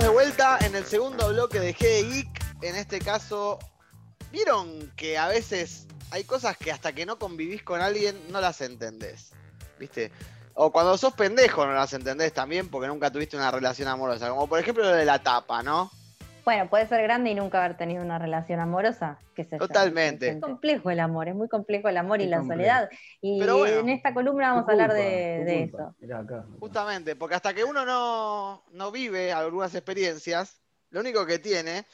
De vuelta en el segundo bloque de G Geek. En este caso, ¿vieron que a veces hay cosas que hasta que no convivís con alguien no las entendés? ¿Viste? O cuando sos pendejo no las entendés también porque nunca tuviste una relación amorosa. Como por ejemplo lo de la tapa, ¿no? Bueno, puede ser grande y nunca haber tenido una relación amorosa. ¿Qué sé Totalmente. Es complejo el amor, es muy complejo el amor y la soledad. Y en esta columna vamos a hablar de, eso. Justamente, porque hasta que uno no, no vive algunas experiencias, lo único que tiene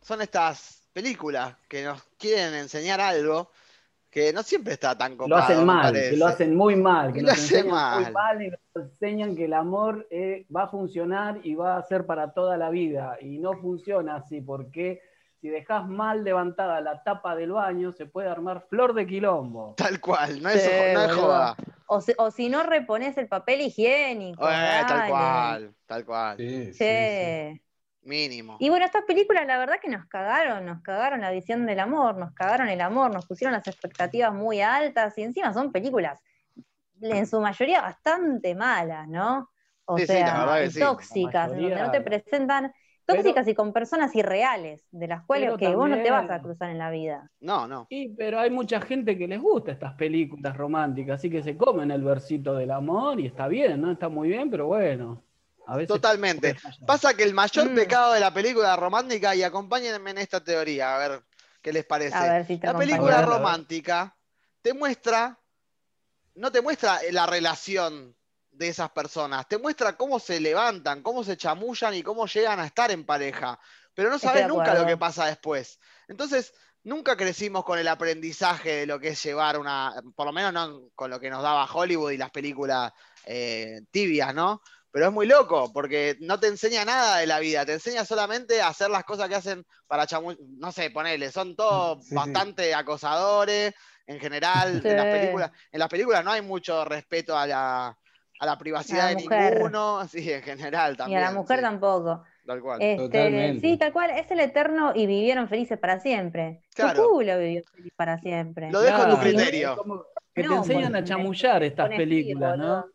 son estas películas que nos quieren enseñar algo que no siempre está tan copado. Lo hacen mal, que lo hacen muy mal, que lo hacen mal. muy mal y nos enseñan que el amor eh, va a funcionar y va a ser para toda la vida. Y no funciona así, porque si dejas mal levantada la tapa del baño, se puede armar flor de quilombo. Tal cual, no es, no joda. O si, no repones el papel higiénico. Eh, tal cual, tal cual. sí. sí. Mínimo. Y bueno, estas películas la verdad que nos cagaron, nos cagaron la visión del amor, nos cagaron el amor, nos pusieron las expectativas muy altas y encima son películas en su mayoría bastante malas, ¿no? O sea, tóxicas, donde no te presentan tóxicas y con personas irreales, de las cuales que vos no te vas a cruzar en la vida. No, no. Y, pero hay mucha gente que les gusta estas películas románticas, así que se comen el versito del amor y está bien, ¿no? Está muy bien, pero bueno. Totalmente. Pasa que el mayor mm. pecado de la película romántica, y acompáñenme en esta teoría, a ver qué les parece. la película romántica te muestra, no te muestra la relación de esas personas, te muestra cómo se levantan, cómo se chamullan y cómo llegan a estar en pareja, pero no sabes nunca lo que pasa después. Entonces, nunca crecimos con el aprendizaje de lo que es llevar una, por lo menos no con lo que nos daba Hollywood y las películas eh, tibias, ¿no? Pero es muy loco, porque no te enseña nada de la vida, te enseña solamente a hacer las cosas que hacen para chamu no sé, ponele, son todos bastante acosadores en general. En, las películas, en las películas no hay mucho respeto a la, a la privacidad de ninguno, sí, en general también. Y a la mujer tampoco. Tal cual. Este, sí, tal cual, es el eterno y vivieron felices para siempre. Claro. culo vivió feliz para siempre. Lo dejo en tu criterio. Que te enseñan a chamullar estas películas, ¿no?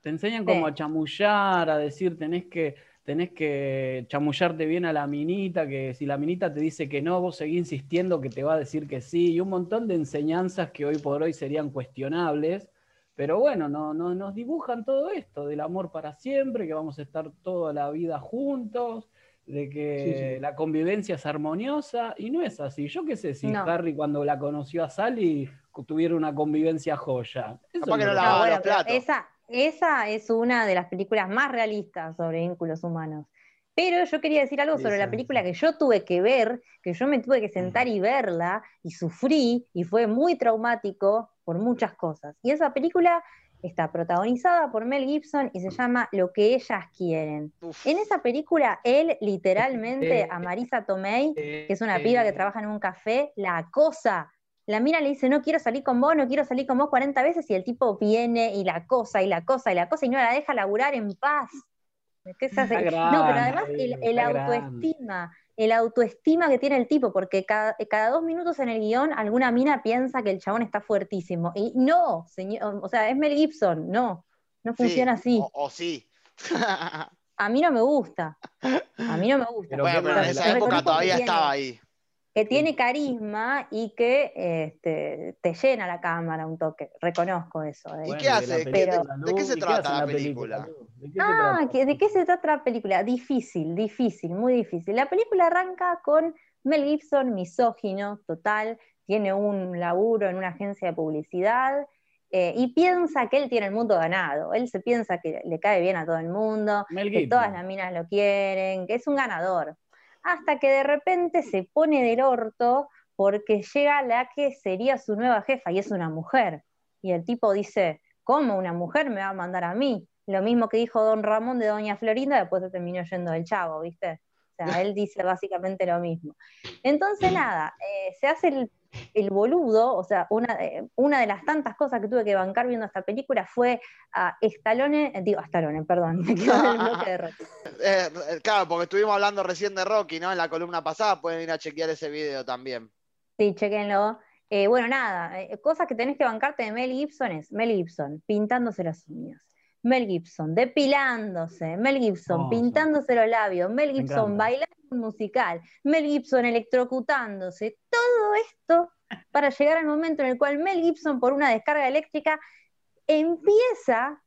Te enseñan como a chamullar, a decir, tenés que, tenés que chamullarte bien a la minita, que si la minita te dice que no, vos seguís insistiendo que te va a decir que sí, y un montón de enseñanzas que hoy por hoy serían cuestionables, pero bueno, no, no, nos dibujan todo esto, del amor para siempre, que vamos a estar toda la vida juntos, de que la convivencia es armoniosa, y no es así. Yo qué sé si Harry cuando la conoció a Sally tuviera una convivencia joya. Eso que no, la Esa, esa es una de las películas más realistas sobre vínculos humanos. Pero yo quería decir algo sobre la película que yo tuve que ver, que yo me tuve que sentar y verla, y sufrí, y fue muy traumático por muchas cosas. Y esa película está protagonizada por Mel Gibson y se llama Lo que ellas quieren. En esa película, él literalmente a Marisa Tomei, que es una piba que trabaja en un café, la acosa la mina le dice, no quiero salir con vos, no quiero salir con vos 40 veces, y el tipo viene y la cosa, y la cosa, y la cosa, y no la deja laburar en paz. ¿Qué se hace? no, pero además el, autoestima, el autoestima que tiene el tipo, porque cada, dos minutos en el guion alguna mina piensa que el chabón está fuertísimo. Y no, señor, o sea, es Mel Gibson, no, no funciona así. O, sí. A mí no me gusta. A mí no me gusta. bueno, pero en esa época todavía estaba ahí que tiene carisma y que este, te llena la cámara un toque. Reconozco eso. ¿eh? ¿Y qué hace? ¿De, qué se trata la película? ah, ¿de qué se trata la película? Difícil, difícil, muy difícil. La película arranca con Mel Gibson, misógino, total, tiene un laburo en una agencia de publicidad. Eh, y piensa que él tiene el mundo ganado. Él se piensa que le cae bien a todo el mundo, que todas las minas lo quieren, que es un ganador hasta que de repente se pone del orto porque llega la que sería su nueva jefa y es una mujer. Y el tipo dice, ¿cómo una mujer me va a mandar a mí? Lo mismo que dijo don Ramón de doña Florinda, después se terminó yendo del chavo, ¿viste? O sea, él dice básicamente lo mismo. Entonces, nada, eh, se hace el el boludo, o sea, una, una de las tantas cosas que tuve que bancar viendo esta película fue a Stallone, eh, digo, a Stallone, perdón, me quedo en el bloque de Rocky. Eh, claro, porque estuvimos hablando recién de Rocky, ¿no? En la columna pasada, pueden ir a chequear ese video también. Sí, chequenlo. Eh, bueno, nada, cosas que tenés que bancarte de Mel Gibson es Mel Gibson pintándose las uñas. Mel Gibson depilándose, Mel Gibson pintándose los labios, Mel Gibson bailando un musical, Mel Gibson electrocutándose, todo esto para llegar al momento en el cual Mel Gibson por una descarga eléctrica empieza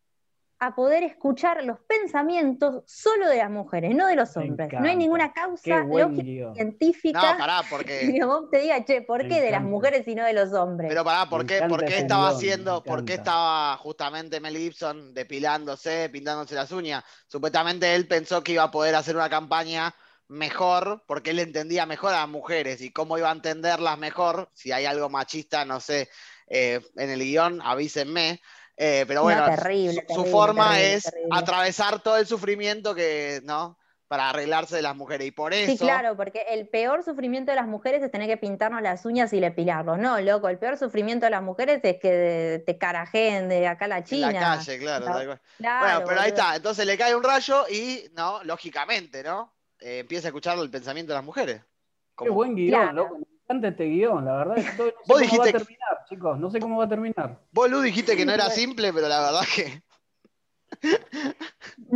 a poder escuchar los pensamientos solo de las mujeres, no de los hombres. No hay ninguna causa lógica, científica no, pará, porque... que vos te diga, che, ¿por qué de las mujeres y no de los hombres? Pero pará, ¿por qué, ¿por qué estaba haciendo, por qué estaba justamente Mel Gibson depilándose, pintándose las uñas? Supuestamente él pensó que iba a poder hacer una campaña mejor, porque él entendía mejor a las mujeres y cómo iba a entenderlas mejor, si hay algo machista, no sé, eh, en el guion, avísenme, eh, pero bueno, su, forma es atravesar todo el sufrimiento que, ¿no? Para arreglarse de las mujeres. Y por eso. Sí, claro, porque el peor sufrimiento de las mujeres es tener que pintarnos las uñas y depilarlos. No, loco, el peor sufrimiento de las mujeres es que te carajeen de acá a la China. En la calle, claro. bueno, pero ahí está. Entonces le cae un rayo y, ¿no? Lógicamente, ¿no? Eh, empieza a escuchar el pensamiento de las mujeres. Qué buen guion, loco este guion, la verdad. no sé cómo va a terminar, chicos. No sé cómo va a terminar. Vos, Lu, dijiste que no era simple, pero la verdad que.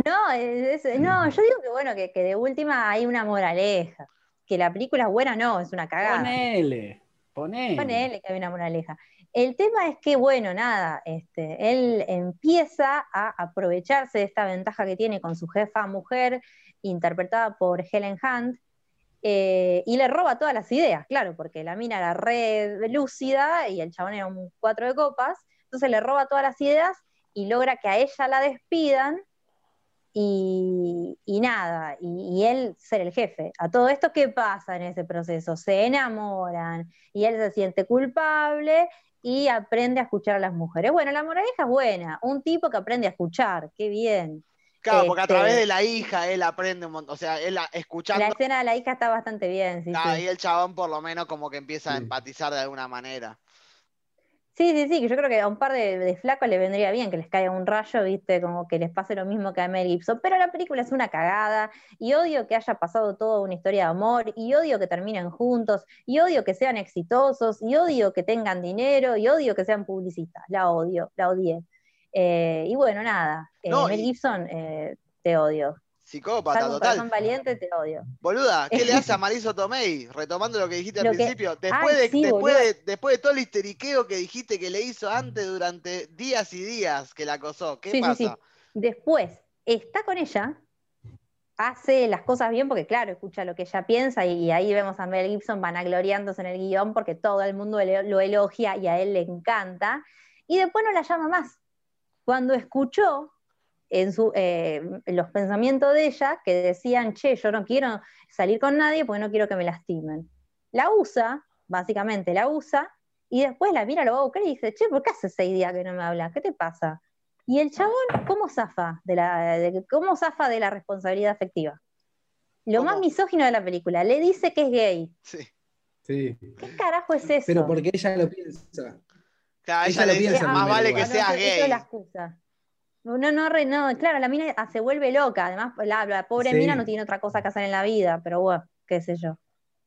No, no, yo digo que bueno, que, de última hay una moraleja. Que la película es buena, no, es una cagada. Ponele, ponele. Ponele que hay una moraleja. El tema es que, bueno, nada, este, él empieza a aprovecharse de esta ventaja que tiene con su jefa mujer, interpretada por Helen Hunt, eh, y le roba todas las ideas, claro, porque la mina era re lúcida y el chabón era un cuatro de copas, entonces le roba todas las ideas y logra que a ella la despidan y, nada, y, él ser el jefe. A todo esto, ¿qué pasa en ese proceso? Se enamoran y él se siente culpable y aprende a escuchar a las mujeres. Bueno, la moraleja es buena, un tipo que aprende a escuchar, qué bien. Claro, porque a través este de la hija él aprende un montón, o sea, él escuchando... La escena de la hija está bastante bien, sí. Y el chabón por lo menos como que empieza a empatizar de alguna manera. Sí, sí, sí, que yo creo que a un par de, flacos le vendría bien que les caiga un rayo, viste, como que les pase lo mismo que a Mel Gibson, pero la película es una cagada, y odio que haya pasado toda una historia de amor, y odio que terminen juntos, y odio que sean exitosos, y odio que tengan dinero, y odio que sean publicistas, la odio, la odié. Eh, y bueno, nada, eh, Mel Gibson, eh, te odio. Psicópata, total. Son valiente, te odio. Boluda, ¿qué le hace a Mariso Tomei? Retomando lo que dijiste al principio. Después, de, después, de, después de todo el histeriqueo que dijiste que le hizo antes durante días y días que la acosó, ¿qué pasa? Después, está con ella, hace las cosas bien porque, claro, escucha lo que ella piensa y, ahí vemos a Mel Gibson vanagloriándose en el guion porque todo el mundo lo elogia y a él le encanta. Y después no la llama más cuando escuchó en, su, eh, los pensamientos de ella que decían, che, yo no quiero salir con nadie porque no quiero que me lastimen. La usa, básicamente la usa, y después la mira, lo va a buscar y dice, che, ¿por qué hace seis días que no me hablas? ¿Qué te pasa? Y el chabón, ¿cómo zafa de la, ¿cómo zafa de la responsabilidad afectiva? Lo más misógino de la película, le dice que es gay. Sí. sí. ¿Qué carajo es eso? Pero porque ella lo piensa. Claro, ella, le dice, más vale que seas gay. la excusa. No, no, no, claro, la mina se vuelve loca, además la, pobre mina no tiene otra cosa que hacer en la vida, pero bueno, qué sé yo.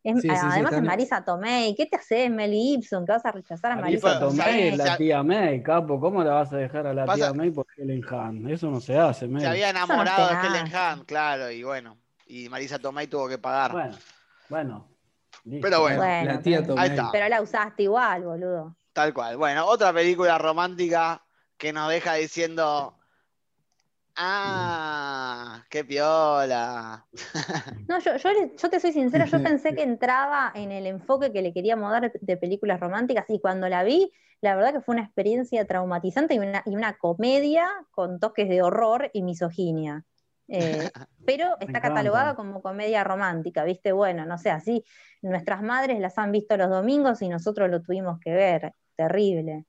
además es Marisa Tomei, ¿qué te haces, Mel Gibson? ¿Que vas a rechazar a Marisa, Tomei? es la tía May, capo, ¿cómo la vas a dejar a la tía May por Helen Hunt? Eso no se hace, May. Se había enamorado de Helen Hunt, claro, y bueno, y Marisa Tomei tuvo que pagar. Bueno, bueno. Pero bueno, la tía Tomei. Pero la usaste igual, boludo. Tal cual. Bueno, otra película romántica que nos deja diciendo. Ah, qué piola. No, yo, yo, te soy sincera, yo pensé que entraba en el enfoque que le queríamos dar de películas románticas y cuando la vi, la verdad que fue una experiencia traumatizante y una, y una comedia con toques de horror y misoginia. Eh, pero está catalogada como comedia romántica, ¿viste? Bueno, no sé, así nuestras madres las han visto los domingos y nosotros lo tuvimos que ver. Terrible.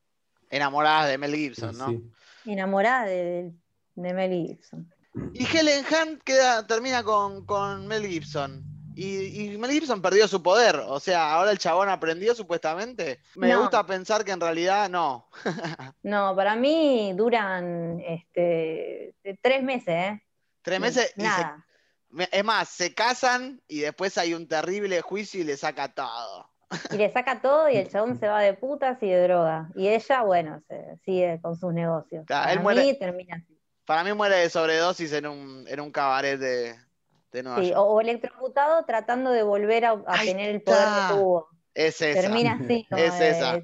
Enamorada de Mel Gibson, ¿no? Enamorada de, Mel Gibson. Y Helen Hunt queda, termina con, Mel Gibson. Y, Mel Gibson perdió su poder. O sea, ahora el chabón aprendió supuestamente. Me gusta pensar que en realidad no. no, para mí duran este, tres meses, ¿eh? Tres meses y es más, se casan y después hay un terrible juicio y le saca todo. Y le saca todo y el chabón se va de putas y de droga. Y ella, bueno, se sigue con sus negocios. Para él muere, termina así. Para mí muere de sobredosis en un, en un cabaret de, de Nueva sí, O electrocutado tratando de volver a, tener el poder que tuvo. Es esa. Termina así. es esa.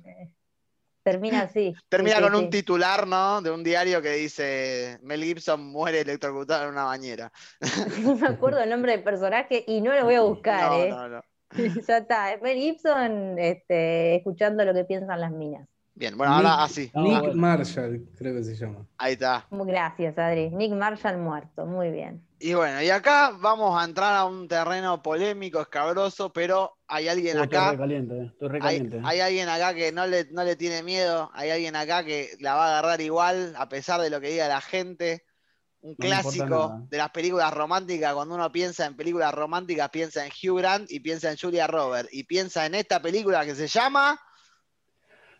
termina así. Termina con un titular, ¿no? De un diario que dice Mel Gibson muere electrocutado en una bañera. No me acuerdo el nombre del personaje y no lo voy a buscar, no, ¿eh? No, no. ya está. Mel Gibson este, escuchando lo que piensan las minas. Bien, bueno, ahora así. Nick Marshall, creo que se llama. Ahí está. Gracias, Adri. Nick Marshall muerto, muy bien. Y bueno, y acá vamos a entrar a un terreno polémico, escabroso, pero hay alguien acá. Estoy recaliente, eh, estoy recaliente. Hay, alguien acá que no le, no le tiene miedo, hay alguien acá que la va a agarrar igual, a pesar de lo que diga la gente. Un clásico de las películas románticas, cuando uno piensa en películas románticas, piensa en Hugh Grant y piensa en Julia Roberts. Y piensa en esta película que se llama.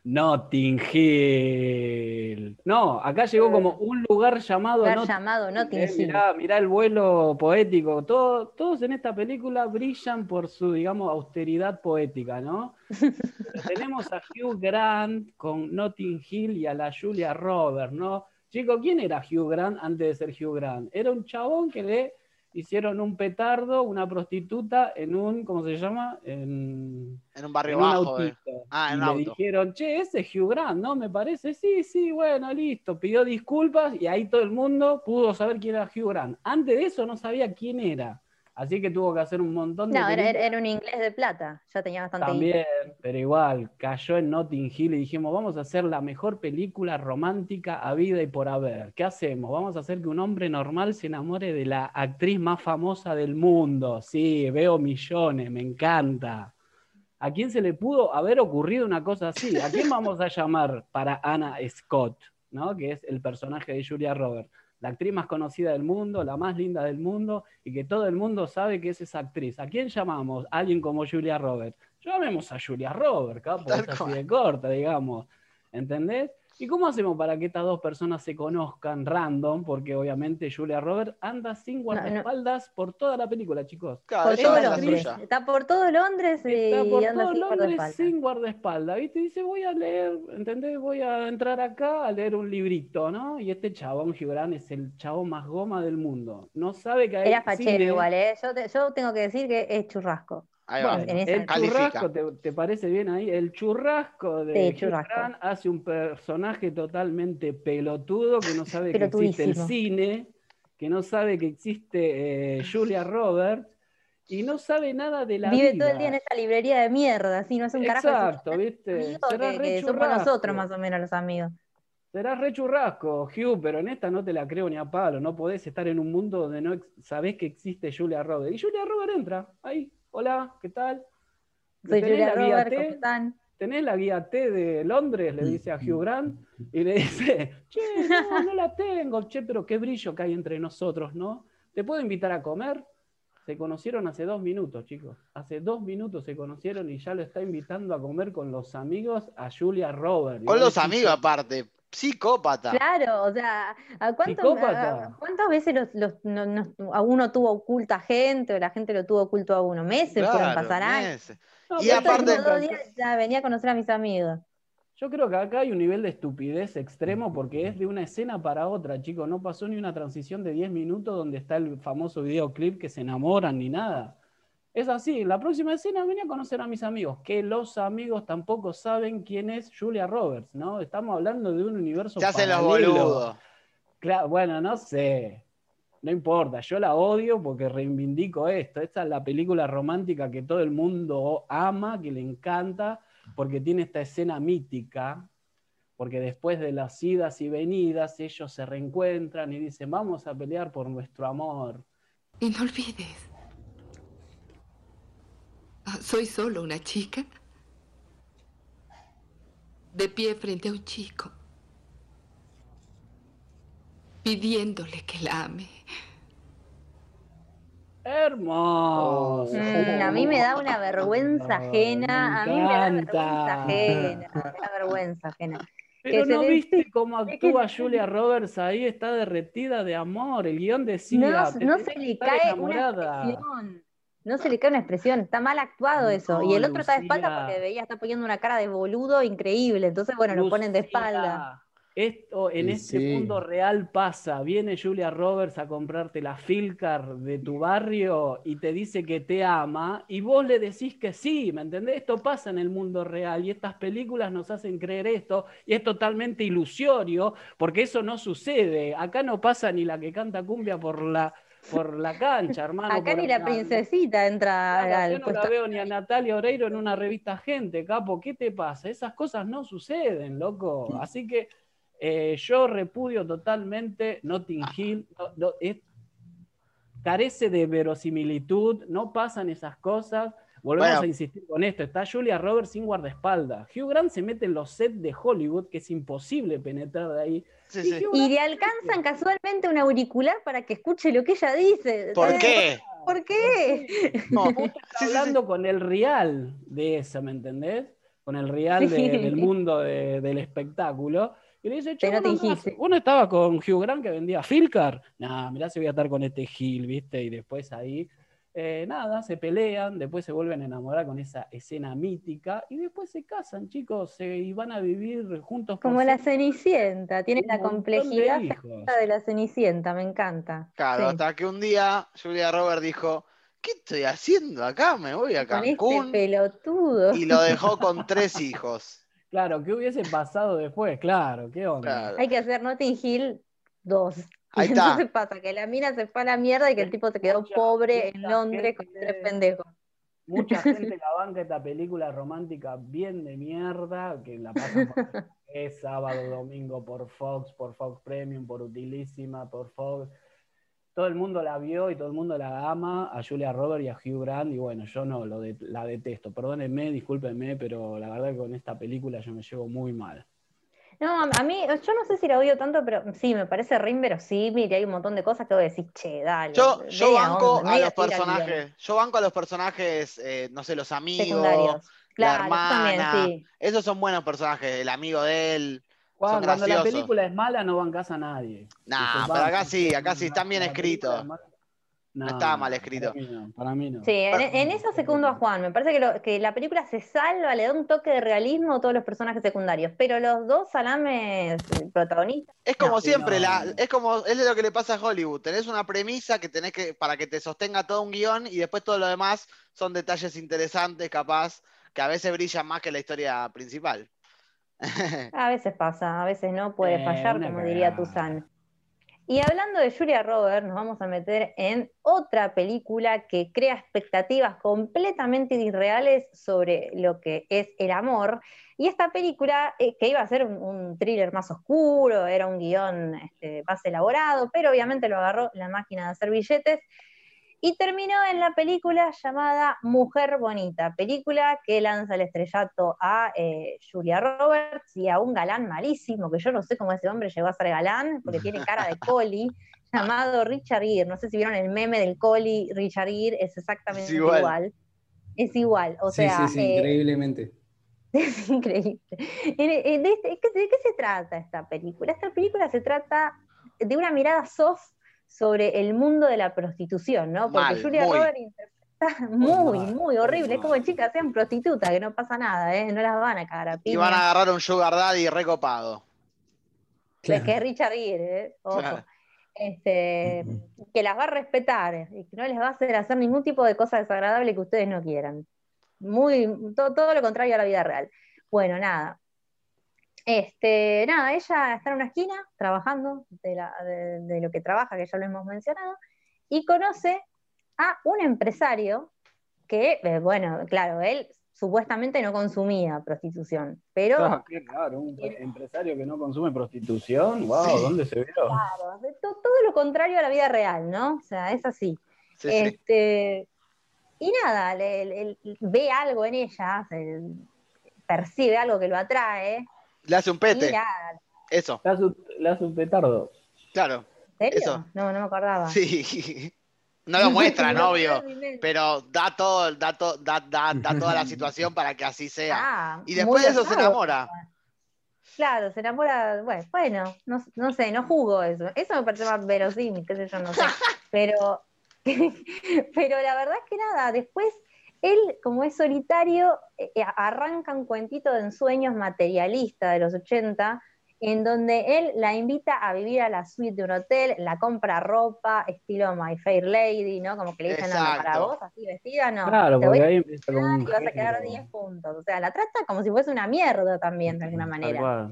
Notting Hill. No, acá llegó como un lugar llamado, lugar llamado Notting eh, Hill. Mirá, el vuelo poético. todos en esta película brillan por su, digamos, austeridad poética, ¿no? Tenemos a Hugh Grant con Notting Hill y a la Julia Roberts, ¿no? Chicos, ¿quién era Hugh Grant antes de ser Hugh Grant? Era un chabón que le hicieron un petardo, una prostituta en un, ¿cómo se llama? En, un barrio bajo. Eh. Ah, en y le dijeron, che, ese es Hugh Grant, ¿no? Me parece, sí, sí, bueno, listo. Pidió disculpas y ahí todo el mundo pudo saber quién era Hugh Grant. Antes de eso no sabía quién era. Así que tuvo que hacer un montón de. No, era, un inglés de plata, ya tenía bastante. También, pero igual, cayó en Notting Hill y dijimos, vamos a hacer la mejor película romántica a vida y por haber. ¿Qué hacemos? Vamos a hacer que un hombre normal se enamore de la actriz más famosa del mundo. Sí, veo millones, me encanta. ¿A quién se le pudo haber ocurrido una cosa así? ¿A quién vamos a llamar para Anna Scott, ¿no? que es el personaje de Julia Roberts? La actriz más conocida del mundo, la más linda del mundo, y que todo el mundo sabe que es esa actriz. ¿A quién llamamos? alguien como Julia Roberts. Llamemos a Julia Roberts, capo, es así de corta, digamos. ¿Entendés? ¿Y cómo hacemos para que estas dos personas se conozcan random? Porque obviamente Julia Roberts anda sin guardaespaldas por toda la película, chicos. por todo Londres. Está por todo Londres y anda sin Londres sin guardaespaldas. ¿Viste? Dice, voy a leer, ¿entendés? Voy a entrar acá a leer un librito, ¿no? Y este chabón Gibran es el chabón más goma del mundo. No sabe que hay Era fachero igual, ¿eh? Yo, yo tengo que decir que es churrasco el churrasco, te, parece bien ahí? El churrasco de sí, hace un personaje totalmente pelotudo que no sabe que existe el cine, que no sabe que existe eh, Julia Roberts y no sabe nada de la Vive todo el día en esa librería de mierda, así no es un carajo. Exacto, ¿viste? Será que, somos nosotros más o menos los amigos. Serás re churrasco, Hugh, pero en esta no te la creo ni a palo. No podés estar en un mundo donde no sabés que existe Julia Roberts. Y Julia Roberts entra ahí, hola, ¿qué tal? Soy Julia Robert, ¿cómo están? ¿Tenés la guía T de Londres? Le dice a Hugh Grant y le dice, che, no, no la tengo, che, pero qué brillo que hay entre nosotros, ¿no? ¿Te puedo invitar a comer? Se conocieron hace dos minutos, chicos. Hace dos minutos se conocieron y ya lo está invitando a comer con los amigos a Julia Roberts. Con los amigos aparte, Psicópata. Claro, o sea, ¿a ¿cuántas veces los, a uno tuvo oculta gente o la gente lo tuvo oculto a uno? Meses pueden pasar años. y aparte. ya venía a conocer a mis amigos. Yo creo que acá hay un nivel de estupidez extremo porque es de una escena para otra, chicos. No pasó ni una transición de 10 minutos donde está el famoso videoclip que se enamoran ni nada. Es así, la próxima escena venía a conocer a mis amigos, que los amigos tampoco saben quién es Julia Roberts, ¿no? Estamos hablando de un universo Ya se los boludos. Claro, bueno, no sé. No importa, yo la odio porque reivindico esto. Esta es la película romántica que todo el mundo ama, que le encanta, porque tiene esta escena mítica, porque después de las idas y venidas ellos se reencuentran y dicen, vamos a pelear por nuestro amor. Y no olvides, soy solo una chica. De pie frente a un chico. Pidiéndole que la ame. Hermoso. Mm, a mí me da una vergüenza ajena. a mí me da vergüenza ajena. Me da vergüenza ajena. Pero no viste cómo actúa Julia Roberts ahí, está derretida de amor. El guion decía. No, no se le cae una expresión no se le cae una expresión, está mal actuado eso. y el otro está de espalda porque veía, está poniendo una cara de boludo increíble. Entonces, bueno, lo ponen de espalda. esto en este mundo real pasa. Viene Julia Roberts a comprarte la Filcar de tu barrio y te dice que te ama y vos le decís que sí, ¿me entendés? Esto pasa en el mundo real y estas películas nos hacen creer esto y es totalmente ilusorio porque eso no sucede. Acá no pasa ni la que canta cumbia por la por la cancha, hermano. Acá ni la princesita entra Yo no la veo ni a Natalia Oreiro en una revista Gente, capo, ¿qué te pasa? Esas cosas no suceden, loco. Así que eh, yo repudio totalmente Notting ah. Hill. carece de verosimilitud, no pasan esas cosas. Volvemos a insistir con esto. Está Julia Roberts sin guardaespaldas. Hugh Grant se mete en los sets de Hollywood, que es imposible penetrar de ahí. y, le alcanzan casualmente un auricular para que escuche lo que ella dice. ¿Por qué? ¿Por qué? No, hablando con el real de esa, ¿me entendés? Con el real del mundo del espectáculo. Y le dice, Pero no uno estaba con Hugh Grant que vendía Filcar. Nah, mirá si voy a estar con este Gil, ¿viste? Y después ahí, eh, nada, se pelean, después se vuelven a enamorar con esa escena mítica y después se casan, chicos, y van a vivir juntos. Como la Cenicienta, tiene la complejidad de, la Cenicienta, me encanta. Claro, hasta que un día Julia Roberts dijo, ¿qué estoy haciendo acá? Me voy a este Cancún. pelotudo. Y lo dejó con tres hijos. Claro, ¿qué hubiese pasado después? Claro, ¿qué onda? Hay que hacer Notting Hill 2. Ahí está. Entonces pasa que la mina se fue a la mierda y que el tipo se quedó pobre en Londres con tres pendejos. Mucha gente la banca esta película romántica bien de mierda, que la pasan por es sábado, domingo por Fox, por Fox Premium, por Utilísima, por Fox todo el mundo la vio y todo el mundo la ama, a Julia Roberts y a Hugh Grant, y bueno, yo no, lo la detesto. Perdónenme, discúlpenme, pero la verdad que con esta película yo me llevo muy mal. No, a mí, yo no sé si la odio tanto, pero sí, me parece re inverosímil y hay un montón de cosas que voy a decir, che, dale. Yo, yo banco a los personajes, yo banco a los personajes, eh, no sé, los amigos, la hermana. Esos son buenos personajes, el amigo de él cuando la película es mala no van a nadie. Nah, pero acá sí, acá sí, están bien escritos. No, está mal escrito. Para mí no. Sí, en, eso secundo a Juan. Me parece que, que, la película se salva, le da un toque de realismo a todos los personajes secundarios. Pero los dos salames protagonistas. Es como siempre, la, es como es lo que le pasa a Hollywood. Tenés una premisa que tenés que, para que te sostenga todo un guion, y después todo lo demás son detalles interesantes, capaz, que a veces brillan más que la historia principal. A veces pasa, a veces no, puede eh, fallar, como diría Tuzan. Y hablando de Julia Roberts, nos vamos a meter en otra película que crea expectativas completamente irreales sobre lo que es el amor. Y esta película, eh, que iba a ser un, thriller más oscuro, era un guion este, más elaborado, pero obviamente lo agarró la máquina de hacer billetes y terminó en la película llamada Mujer Bonita, película que lanza el estrellato a eh, Julia Roberts y a un galán malísimo, que yo no sé cómo ese hombre llegó a ser galán, porque tiene cara de coli, llamado Richard Gere. No sé si vieron el meme del coli, Richard Gere es exactamente igual. Es igual, o sea... Sí, sí, eh, increíblemente. Es increíble. ¿De, ¿De qué se trata esta película? Esta película se trata de una mirada soft sobre el mundo de la prostitución, ¿no? Porque Julia Roberts interpreta muy, muy horrible. Es como chicas sean prostitutas, que no pasa nada, ¿eh? No las van a cagar a piña. Y van a agarrar un sugar daddy recopado. Es que es Richard Gere, ¿eh? Ojo. Este, que las va a respetar y que no les va a hacer hacer ningún tipo de cosa desagradable que ustedes no quieran. Muy, todo lo contrario a la vida real. Bueno, nada, este, nada, ella está en una esquina trabajando de, lo que trabaja, que ya lo hemos mencionado, y conoce a un empresario que, eh, bueno, claro, él supuestamente no consumía prostitución, pero... Ah, qué raro, un empresario que no consume prostitución, wow, ¿dónde se vio? Claro, todo, lo contrario a la vida real, ¿no? O sea, es así. este, Y nada, ve algo en ella, percibe algo que lo atrae, le hace un pete. Eso. Le hace, un petardo. Claro. ¿En serio? No, no me acordaba. Sí. No lo muestra, no, obvio. Pero da todo, da, da, da, toda la situación para que así sea. Ah, y después de eso se enamora. Claro, se enamora. Bueno, bueno no, no, sé, no juzgo eso. Eso me parece más verosímil, qué sé yo, no sé. Pero, pero la verdad es que nada, después él, como es solitario, eh, eh, arranca un cuentito de ensueños materialista de los 80 en donde él la invita a vivir a la suite de un hotel, la compra ropa, estilo My Fair Lady, ¿no? Como que le dicen, no, para vos, así vestida, no. Claro, porque ahí empieza con Y vas a quedar 10 puntos. O sea, la trata como si fuese una mierda también, de alguna manera.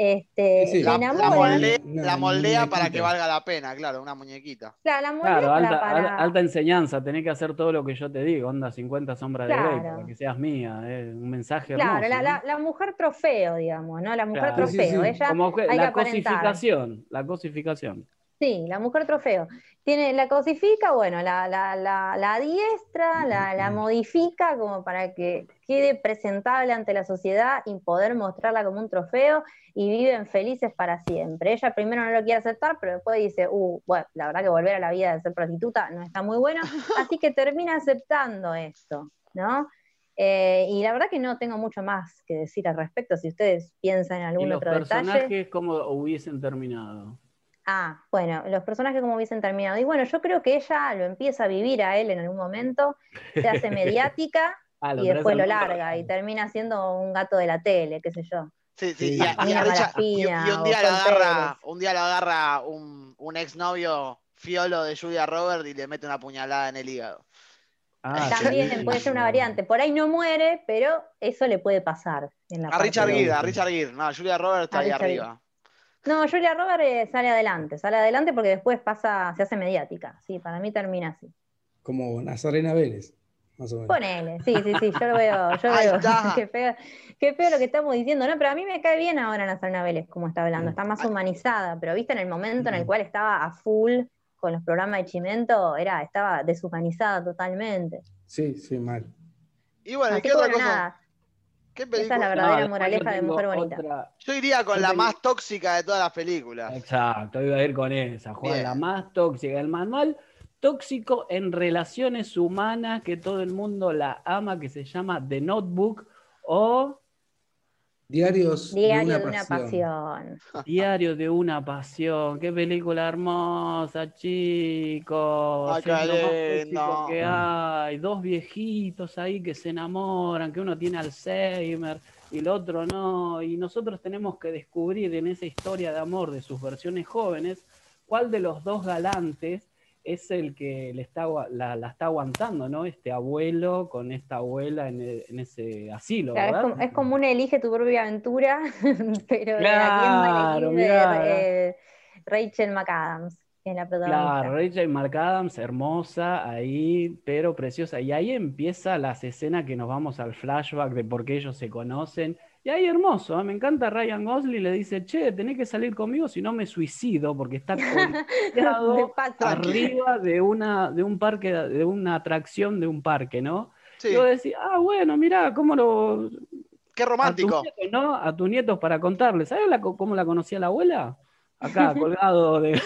Este, la, la, moldea, para que valga la pena, claro, una muñequita. Claro, la moldea claro, alta, para... alta, enseñanza, tenés que hacer todo lo que yo te digo, onda 50 sombras de Grey, para que seas mía, es un mensaje Claro, hermoso, la, la, mujer trofeo, digamos, ¿no? La mujer trofeo, ella Como hay la cosificación, la cosificación. Sí, la mujer trofeo. Tiene, la cosifica, bueno, la, la, la, la diestra, la, la, modifica como para que quede presentable ante la sociedad y poder mostrarla como un trofeo y viven felices para siempre. Ella primero no lo quiere aceptar, pero después dice, uh, bueno, la verdad que volver a la vida de ser prostituta no está muy bueno, así que termina aceptando esto, ¿no? Eh, y la verdad que no tengo mucho más que decir al respecto, si ustedes piensan en algún otro detalle. ¿Los personajes cómo hubiesen terminado? Ah, bueno, los personajes como hubiesen terminado. Y bueno, yo creo que ella lo empieza a vivir a él en algún momento, se hace mediática ah, y después lo larga y termina siendo un gato de la tele, qué sé yo. Sí, sí, y, un, día lo agarra, un día lo agarra un, un exnovio fiolo de Julia Robert y le mete una puñalada en el hígado. Ah, También puede ser una variante. Por ahí no muere, pero eso le puede pasar. a Richard Gere, a Richard Gere. No, Julia Robert está ahí arriba. No, Julia Robert eh, sale adelante, sale adelante porque después pasa, se hace mediática. Sí, para mí termina así. Como Nazarena Vélez, más o menos. Ponele, sí, sí, sí, yo lo veo, yo veo. qué, feo, qué feo lo que estamos diciendo, ¿no? Pero a mí me cae bien ahora Nazarena Vélez, como está hablando, está más humanizada, pero viste en el momento en el cual estaba a full con los programas de Chimento, era, estaba deshumanizada totalmente. Sí, sí, mal. Y bueno, ¿qué otra cosa? Esa es la verdadera moraleja de Mujer Bonita. Yo iría con la más tóxica de todas las películas. Exacto, iba a ir con esa, Juan, la más tóxica. El manual tóxico en relaciones humanas que todo el mundo la ama, que se llama The Notebook o Diarios Diario de una, pasión. Diario de una pasión. Qué película hermosa, chicos. Acá no. que hay. Dos viejitos ahí que se enamoran, que uno tiene Alzheimer y el otro no. Y nosotros tenemos que descubrir en esa historia de amor de sus versiones jóvenes cuál de los dos galantes es el que le está, la, está aguantando, ¿no? Este abuelo con esta abuela en, e, ese asilo, ¿verdad? Es como, una elige tu propia aventura, pero claro, eh, Rachel McAdams. Es la protagonista. Claro, Rachel McAdams, hermosa ahí, pero preciosa. Y ahí empieza las escenas que nos vamos al flashback de por qué ellos se conocen y ahí hermoso, ¿eh? me encanta Ryan Gosling, le dice, che, tenés que salir conmigo si no me suicido, porque está arriba de una, de un parque, de una atracción de un parque, ¿no? Sí. Yo decía, ah, bueno, mira, cómo lo. Qué romántico. A tus nietos, ¿no? A tus nietos para contarles. ¿Sabes cómo la conocía la abuela? Acá, colgado de,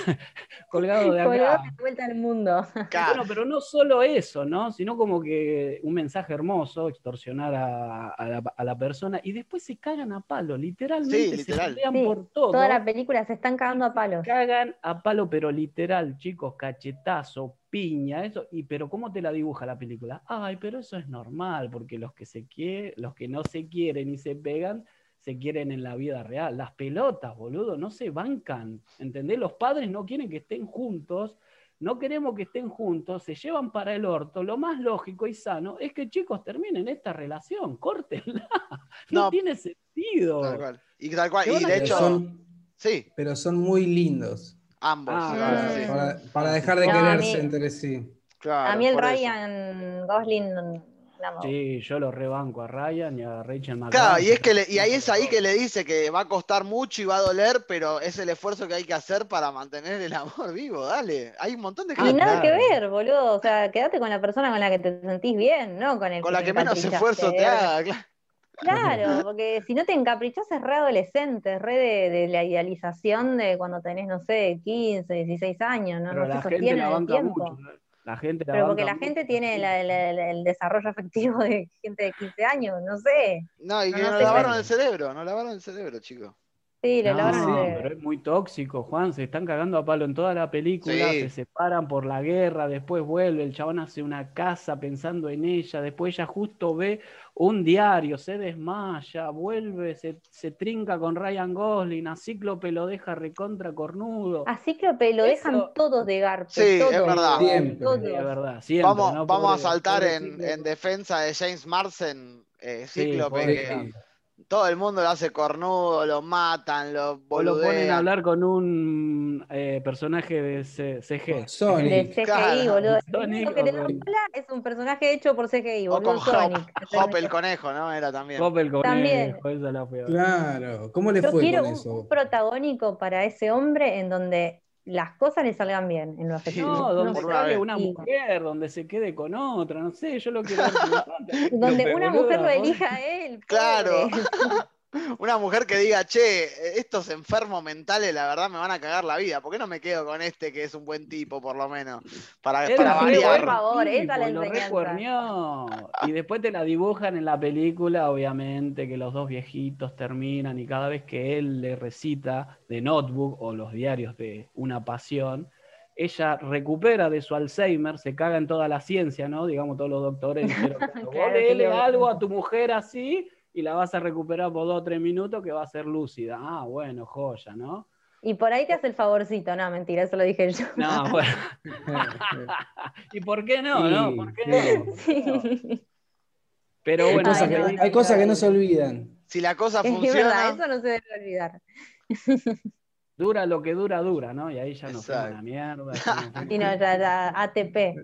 colgado de acá. Colgado de vuelta al mundo. Bueno, pero no solo eso, ¿no? Sino como que un mensaje hermoso, extorsionar a, la, persona, y después se cagan a palo, literalmente se pelean por todo. Toda la película se están cagando a palo. Cagan a palo, pero literal, chicos, cachetazo, piña, eso, y pero ¿cómo te la dibuja la película? Ay, pero eso es normal, porque los que se quieren, los que no se quieren y se pegan, se quieren en la vida real. Las pelotas, boludo, no se bancan. ¿Entendés? Los padres no quieren que estén juntos, no queremos que estén juntos, se llevan para el orto. Lo más lógico y sano es que chicos terminen esta relación, córtenla. No, tiene sentido. Y tal cual. Y de hecho, son, sí. Pero son muy lindos. Ambos. Ah, para, dejar de quererse entre sí. a mí el Ryan Gosling Sí, yo lo rebanco a Ryan y a Rachel McAdams. Claro, y, es que y ahí es ahí que le dice que va a costar mucho y va a doler, pero es el esfuerzo que hay que hacer para mantener el amor vivo, dale. Hay un montón de gente. Y nada que ver, boludo. O sea, quédate con la persona con la que te sentís bien, ¿no? Con, el con la que menos esfuerzo te haga, claro. Claro, porque si no te encaprichas es re adolescente, es re de, la idealización de cuando tenés, no sé, 15, 16 años, ¿no? Pero no la gente la banca mucho. La gente Pero porque la gente tiene el desarrollo afectivo de gente de 15 años, no sé. No, y que no, lavaron el cerebro, no lavaron el cerebro, chicos. Sí, le no, pero es muy tóxico, Juan. Se están cagando a palo en toda la película, se separan por la guerra, después vuelve, el chabón hace una casa pensando en ella, después ella justo ve un diario, se desmaya, vuelve, se, se trinca con Ryan Gosling, a Cíclope lo deja recontra cornudo. A Cíclope lo dejan todos de garpe. Sí, es verdad. Siempre. Es verdad, siempre, Vamos, vamos a saltar en, en, defensa de James Marsden, eh, Cíclope, todo el mundo lo hace cornudo, lo matan, lo boludean. lo ponen a hablar con un eh, personaje de CG. Sonic. De CGI, boludo. Sonic, que es un personaje hecho por CGI, boludo. O con Sonic. Hop, el conejo, ¿no? Era también. Hop el conejo, también. esa la fui Claro, ¿cómo le Yo fue quiero con eso? un protagónico para ese hombre en donde las cosas le salgan bien en los No, donde no una mujer, donde se quede con otra, no sé, yo lo quiero donde una mujer lo elija a él. Claro. Una mujer que diga, che, estos enfermos mentales, la verdad me van a cagar la vida. ¿Por qué no me quedo con este que es un buen tipo, por lo menos? Para, para variar. Por favor, esa la enseñanza. Y después te la dibujan en la película, obviamente, que los dos viejitos terminan y cada vez que él le recita de Notebook o los diarios de Una Pasión, ella recupera de su Alzheimer, se caga en toda la ciencia, ¿no? Digamos, todos los doctores dijeron, vos algo a tu mujer así y la vas a recuperar por dos o tres minutos que va a ser lúcida. Ah, bueno, joya, ¿no? Y por ahí te hace el favorcito, no, mentira, eso lo dije yo. No, bueno. ¿Y por qué no? ¿no? ¿Por qué no? Sí. Pero bueno, hay cosas que no se olvidan. Si la cosa funciona. Es verdad, eso no se debe olvidar. Dura lo que dura, dura, ¿no? Y ahí ya nos fuimos la mierda. Y no, ya, ya ATP.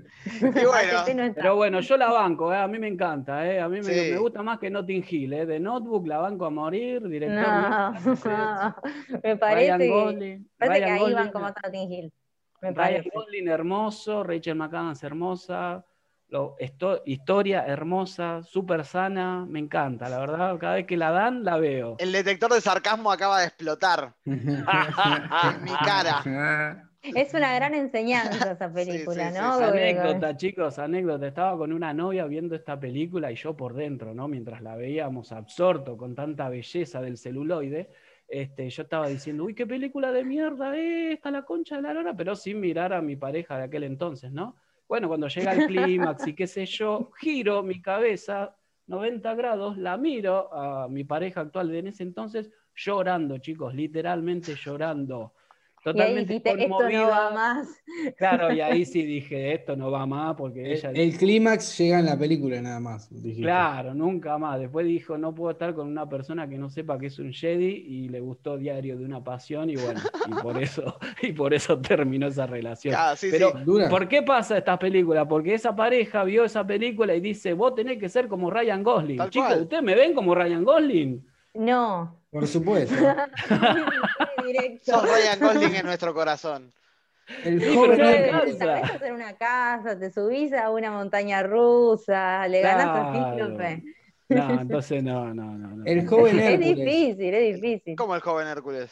Pero bueno, yo la banco, ¿eh? a mí me encanta, ¿eh? a mí me, gusta más que Notting Hill, ¿eh? de Notebook la banco a morir, director. No, me parece, que, parece que ahí banco más a Notting Hill. Me Ryan Gosling hermoso, Rachel McAdams hermosa, lo, historia hermosa, súper sana, me encanta, la verdad, cada vez que la dan, la veo. El detector de sarcasmo acaba de explotar en mi cara. Es una gran enseñanza esa película, ¿no? Anécdota, chicos, anécdota. Estaba con una novia viendo esta película y yo por dentro, ¿no? Mientras la veíamos absorto con tanta belleza del celuloide, este, yo estaba diciendo, uy, qué película de mierda esta, la concha de la lora, pero sin mirar a mi pareja de aquel entonces, ¿no? Bueno, cuando llega el clímax y qué sé yo, giro mi cabeza 90 grados, la miro a mi pareja actual de en ese entonces llorando, chicos, literalmente llorando totalmente y ahí esto no va más. Claro, y ahí sí dije, esto no va más porque ella... El, clímax llega en la película nada más. Claro, nunca más. Después dijo, no puedo estar con una persona que no sepa que es un Jedi y le gustó Diario de una Pasión y bueno, y por eso, y por eso terminó esa relación. Pero, ¿por qué pasa esta película? Porque esa pareja vio esa película y dice, vos tenés que ser como Ryan Gosling. Chicos, ¿ustedes me ven como Ryan Gosling? No. Por supuesto. Sos Ryan Gosling en nuestro corazón. El joven te en una casa, te subís a una montaña rusa, le ganas a Cíclope. No, entonces no, no, no. El joven Hércules. Es difícil, es difícil. ¿Cómo el joven Hércules?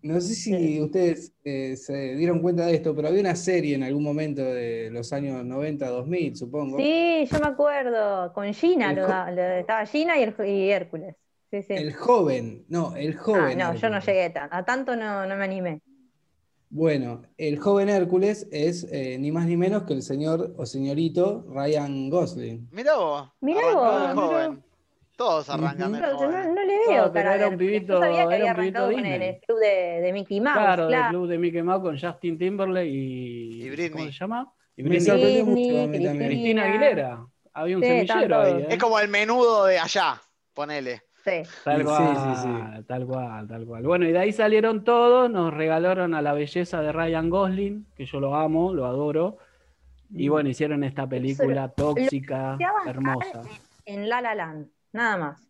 No sé si ustedes eh, se dieron cuenta de esto, pero había una serie en algún momento de los años 90, 2000, supongo. Sí, yo me acuerdo. Con Gina, estaba Gina y, y Hércules. El joven, no, el ah, joven. no, yo no llegué a tanto, no, no me animé. Bueno, el joven Hércules es eh, ni más ni menos que el señor o señorito Ryan Gosling. Mirá vos. Mirá vos. Todos arrancan uh -huh. no, le veo, pero era un pibito, sabía que había arrancado con el, club de, de, Mickey Mouse. Claro, claro, el club de Mickey Mouse con Justin Timberlake y, y Britney. ¿cómo se llama? Y Britney. Me sorprendió mucho a mí también. Cristina Aguilera. Había un sí, semillero ahí. ¿eh? Es como el menudo de allá, ponele. Tal cual, tal cual, tal cual. Bueno, y de ahí salieron todos, nos regalaron a la belleza de Ryan Gosling, que yo lo amo, lo adoro. Y mm. bueno, hicieron esta película tóxica, hermosa. En La La Land, nada más.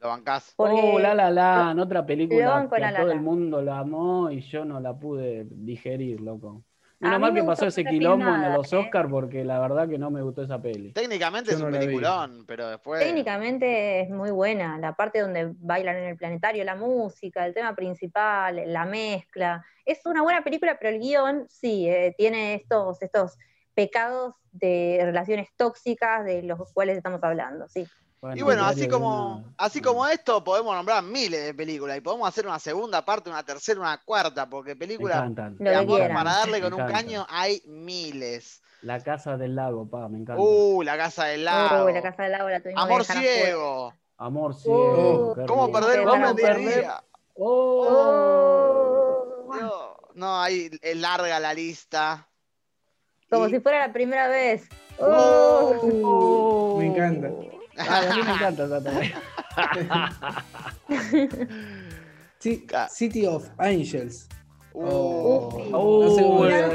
¿Lo bancás? oh, La La Land, otra película que todo el mundo la amó y yo no la pude digerir, loco. Menos mal que pasó ese quilombo en los ¿eh? Oscars porque la verdad que no me gustó esa peli. Técnicamente es un peliculón, pero después. Técnicamente es muy buena. La parte donde bailan en el planetario, la música, el tema principal, la mezcla. Es una buena película, pero el guion sí, eh, tiene estos, estos pecados de relaciones tóxicas de los cuales estamos hablando, sí. Y bueno, así como, así como esto, podemos nombrar miles de películas y podemos hacer una segunda parte, una tercera, una cuarta, porque películas de amor para darle con un caño hay miles. La Casa del Lago, pa, me encanta. Uh, La Casa del Lago. Uh, la Casa del Lago la tuvimos Amor Ciego. Amor Ciego. Uh, ¿Cómo perder ¿Cómo perder? Oh. oh. No, ahí es larga la lista. Como si fuera la primera vez. Oh. Me encanta. A mí me encanta City of Angels. Uh, oh.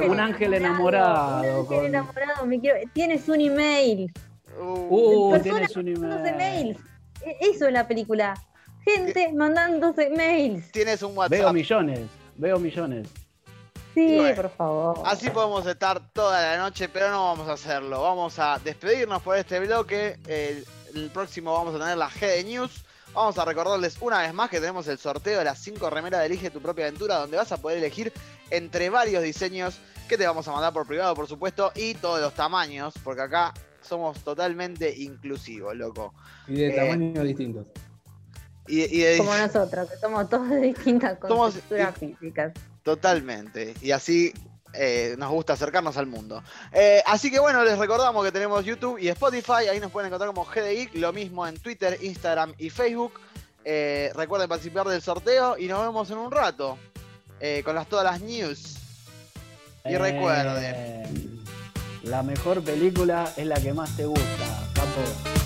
un, ángel, enamorado. Un ángel enamorado, me quiero... Tienes un email. Uh, tienes un email. E, eso es la película. Gente mandándose mails. Tienes un WhatsApp. Veo millones, veo millones. Sí, por favor. Así podemos estar toda la noche, pero no vamos a hacerlo. Vamos a despedirnos por este bloque. El, el próximo vamos a tener la G de News. Vamos a recordarles una vez más que tenemos el sorteo de las 5 remeras de Elige tu propia aventura, donde vas a poder elegir entre varios diseños que te vamos a mandar por privado, por supuesto, y todos los tamaños, porque acá somos totalmente inclusivos, loco. Y de tamaños distintos. Y, Como nosotros, que somos todos de distintas constructuras físicas. Totalmente. Y así eh, nos gusta acercarnos al mundo. Eh, así que bueno, les recordamos que tenemos YouTube y Spotify. Ahí nos pueden encontrar como GDI. Lo mismo en Twitter, Instagram y Facebook. Eh, recuerden participar del sorteo y nos vemos en un rato con las, todas las news. Y recuerden. La mejor película es la que más te gusta, papo.